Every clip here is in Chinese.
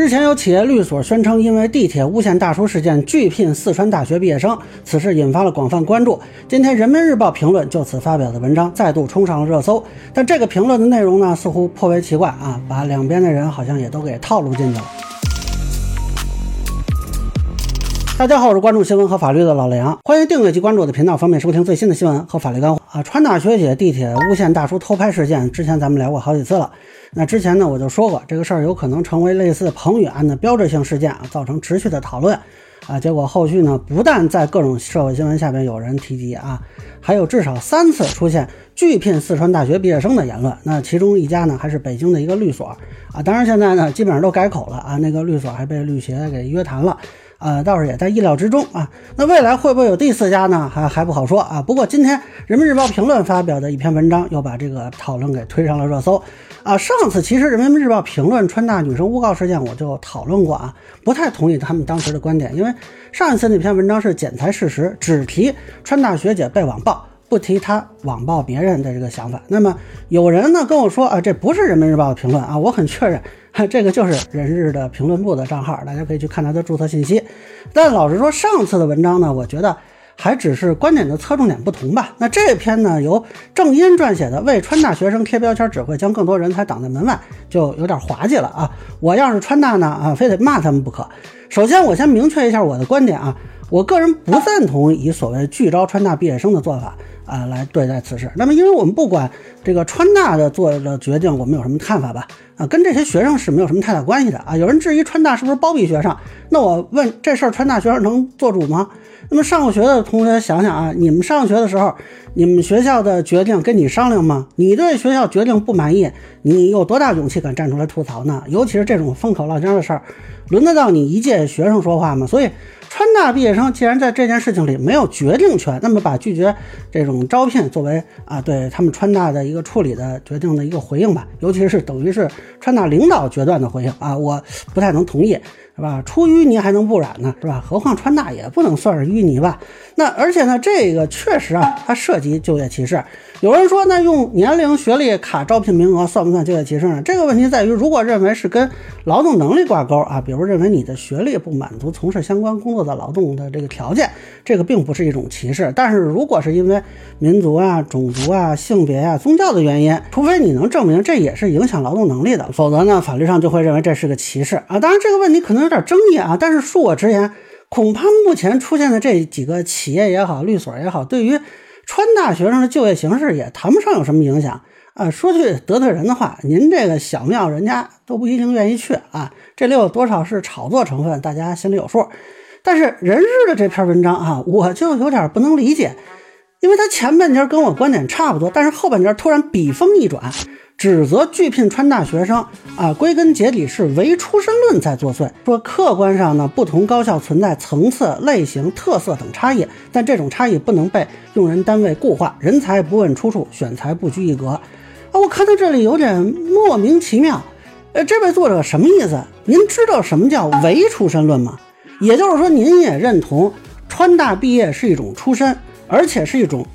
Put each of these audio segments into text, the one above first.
之前有企业律所宣称，因为地铁诬陷大叔事件拒聘四川大学毕业生，此事引发了广泛关注。今天，《人民日报》评论就此发表的文章再度冲上了热搜。但这个评论的内容呢，似乎颇为奇怪啊，把两边的人好像也都给套路进去了。大家好，我是关注新闻和法律的老梁，欢迎订阅及关注我的频道，方便收听最新的新闻和法律干货啊。川大学姐地铁诬陷大叔偷拍事件，之前咱们聊过好几次了。那之前呢，我就说过这个事儿有可能成为类似彭宇案的标志性事件啊，造成持续的讨论啊。结果后续呢，不但在各种社会新闻下边有人提及啊，还有至少三次出现拒聘四川大学毕业生的言论。那其中一家呢，还是北京的一个律所啊。当然现在呢，基本上都改口了啊，那个律所还被律协给约谈了。啊，倒是也在意料之中啊。那未来会不会有第四家呢？还还不好说啊。不过今天《人民日报》评论发表的一篇文章，又把这个讨论给推上了热搜啊。上次其实《人民日报》评论川大女生诬告事件，我就讨论过啊，不太同意他们当时的观点，因为上一次那篇文章是剪裁事实，只提川大学姐被网暴。不提他网暴别人的这个想法，那么有人呢跟我说啊，这不是人民日报的评论啊，我很确认，这个就是人日的评论部的账号，大家可以去看他的注册信息。但老实说，上次的文章呢，我觉得还只是观点的侧重点不同吧。那这篇呢，由郑音撰写的，为川大学生贴标签，只会将更多人才挡在门外，就有点滑稽了啊。我要是川大呢，啊，非得骂他们不可。首先，我先明确一下我的观点啊，我个人不赞同以所谓聚招川大毕业生的做法。啊，来对待此事。那么，因为我们不管这个川大的做的决定，我们有什么看法吧？啊，跟这些学生是没有什么太大关系的啊。有人质疑川大是不是包庇学生？那我问，这事儿川大学生能做主吗？那么上过学的同学想想啊，你们上学的时候，你们学校的决定跟你商量吗？你对学校决定不满意，你有多大勇气敢站出来吐槽呢？尤其是这种风口浪尖的事儿，轮得到你一届学生说话吗？所以。川大毕业生既然在这件事情里没有决定权，那么把拒绝这种招聘作为啊对他们川大的一个处理的决定的一个回应吧，尤其是等于是川大领导决断的回应啊，我不太能同意。是吧？出淤泥还能不染呢？是吧？何况川大也不能算是淤泥吧？那而且呢，这个确实啊，它涉及就业歧视。有人说，那用年龄、学历卡招聘名额算不算就业歧视呢？这个问题在于，如果认为是跟劳动能力挂钩啊，比如认为你的学历不满足从事相关工作的劳动的这个条件，这个并不是一种歧视。但是如果是因为民族啊、种族啊、性别啊、宗教的原因，除非你能证明这也是影响劳动能力的，否则呢，法律上就会认为这是个歧视啊。当然，这个问题可能有点争议啊，但是恕我直言，恐怕目前出现的这几个企业也好，律所也好，对于川大学生的就业形势也谈不上有什么影响啊。说句得罪人的话，您这个小庙人家都不一定愿意去啊。这里有多少是炒作成分，大家心里有数。但是人日的这篇文章啊，我就有点不能理解，因为他前半截跟我观点差不多，但是后半截突然笔锋一转。指责拒聘川大学生啊，归根结底是唯出身论在作祟。说客观上呢，不同高校存在层次、类型、特色等差异，但这种差异不能被用人单位固化。人才不问出处，选材不拘一格。啊，我看到这里有点莫名其妙。呃，这位作者什么意思？您知道什么叫唯出身论吗？也就是说，您也认同川大毕业是一种出身，而且是一种。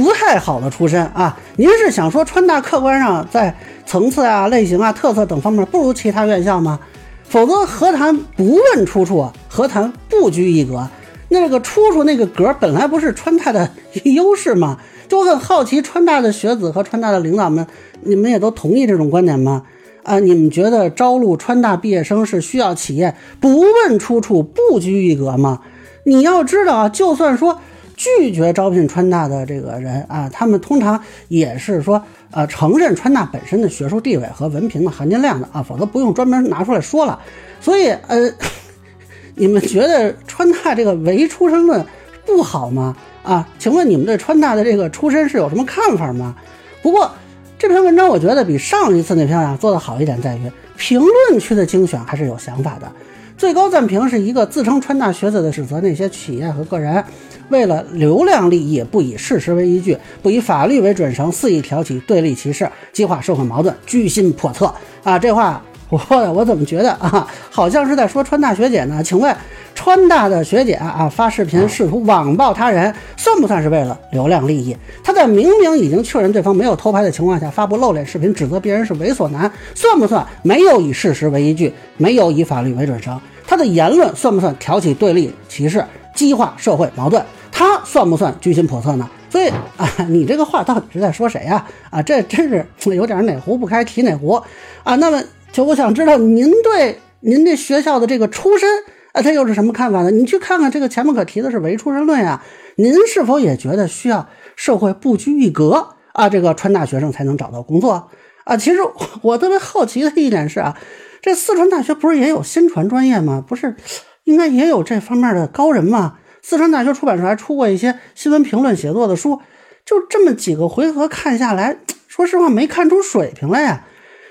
不太好的出身啊！您是想说川大客观上在层次啊、类型啊、特色等方面不如其他院校吗？否则何谈不问出处？何谈不拘一格？那个出处那个格本来不是川大的优势吗？就很好奇，川大的学子和川大的领导们，你们也都同意这种观点吗？啊，你们觉得招录川大毕业生是需要企业不问出处、不拘一格吗？你要知道啊，就算说。拒绝招聘川大的这个人啊，他们通常也是说，呃，承认川大本身的学术地位和文凭的含金量的啊，否则不用专门拿出来说了。所以，呃，你们觉得川大这个唯出身论不好吗？啊，请问你们对川大的这个出身是有什么看法吗？不过这篇文章我觉得比上一次那篇啊做得好一点，在于评论区的精选还是有想法的。最高赞评是一个自称川大学子的指责那些企业和个人，为了流量利益，不以事实为依据，不以法律为准绳，肆意挑起对立歧视，激化社会矛盾，居心叵测啊！这话 我我怎么觉得啊，好像是在说川大学姐呢？请问川大的学姐啊发视频试图网暴他人，算不算是为了流量利益？她在明明已经确认对方没有偷拍的情况下发布露脸视频，指责别人是猥琐男，算不算没有以事实为依据，没有以法律为准绳？她的言论算不算挑起对立歧视，激化社会矛盾？她算不算居心叵测呢？所以啊，你这个话到底是在说谁呀？啊，这真是 有点哪壶不开提哪壶啊。那么。就我想知道您对您这学校的这个出身啊，他又是什么看法呢？你去看看这个前面可提的是唯出身论呀，您是否也觉得需要社会不拘一格啊？这个川大学生才能找到工作啊？其实我特别好奇的一点是啊，这四川大学不是也有新传专业吗？不是应该也有这方面的高人吗？四川大学出版社还出过一些新闻评论写作的书，就这么几个回合看下来，说实话没看出水平来呀。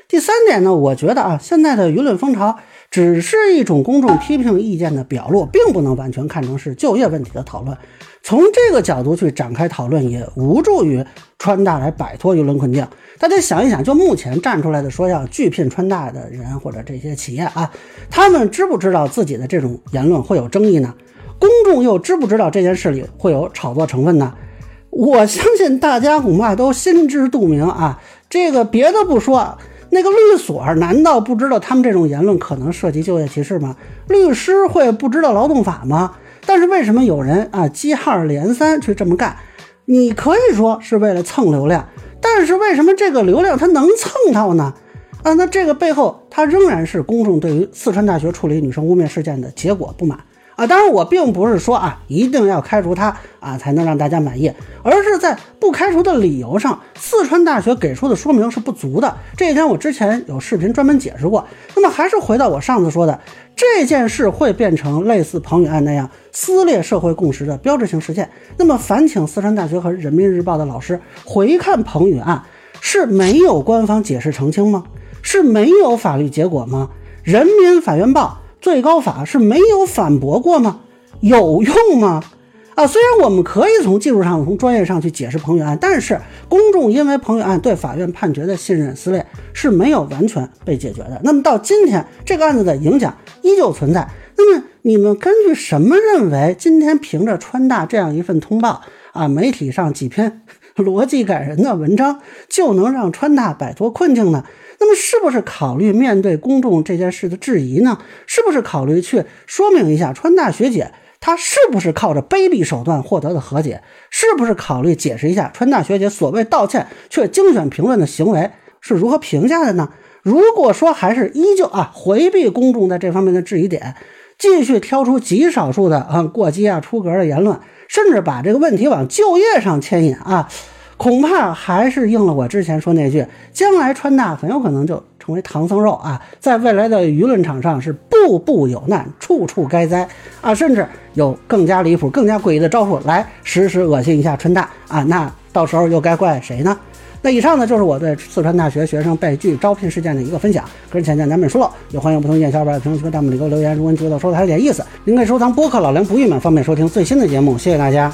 第三点呢，我觉得啊，现在的舆论风潮只是一种公众批评意见的表露，并不能完全看成是就业问题的讨论。从这个角度去展开讨论，也无助于川大来摆脱舆论困境。大家想一想，就目前站出来的说要拒聘川大的人或者这些企业啊，他们知不知道自己的这种言论会有争议呢？公众又知不知道这件事里会有炒作成分呢？我相信大家恐怕都心知肚明啊。这个别的不说。那个律所难道不知道他们这种言论可能涉及就业歧视吗？律师会不知道劳动法吗？但是为什么有人啊接二连三去这么干？你可以说是为了蹭流量，但是为什么这个流量它能蹭到呢？啊，那这个背后它仍然是公众对于四川大学处理女生污蔑事件的结果不满。啊，当然我并不是说啊一定要开除他啊才能让大家满意，而是在不开除的理由上，四川大学给出的说明是不足的。这一点我之前有视频专门解释过。那么还是回到我上次说的，这件事会变成类似彭宇案那样撕裂社会共识的标志性事件。那么烦请四川大学和人民日报的老师回看彭宇案，是没有官方解释澄清吗？是没有法律结果吗？人民法院报。最高法是没有反驳过吗？有用吗？啊，虽然我们可以从技术上、从专业上去解释彭宇案，但是公众因为彭宇案对法院判决的信任撕裂是没有完全被解决的。那么到今天，这个案子的影响依旧存在。那么你们根据什么认为今天凭着川大这样一份通报啊，媒体上几篇逻辑感人的文章就能让川大摆脱困境呢？那么是不是考虑面对公众这件事的质疑呢？是不是考虑去说明一下川大学姐她是不是靠着卑鄙手段获得的和解？是不是考虑解释一下川大学姐所谓道歉却精选评论的行为是如何评价的呢？如果说还是依旧啊回避公众在这方面的质疑点，继续挑出极少数的啊过激啊出格的言论，甚至把这个问题往就业上牵引啊。恐怕还是应了我之前说那句，将来川大很有可能就成为唐僧肉啊，在未来的舆论场上是步步有难，处处该灾啊，甚至有更加离谱、更加诡异的招数来实时恶心一下川大啊，那到时候又该怪谁呢？那以上呢就是我对四川大学学生被拒招聘事件的一个分享，个人浅见难免疏漏，也欢迎不同意见小伙伴在评论区、弹幕里给我留言。如果你觉得说的还有点意思，您可以收藏播客老梁不郁闷，方便收听最新的节目。谢谢大家。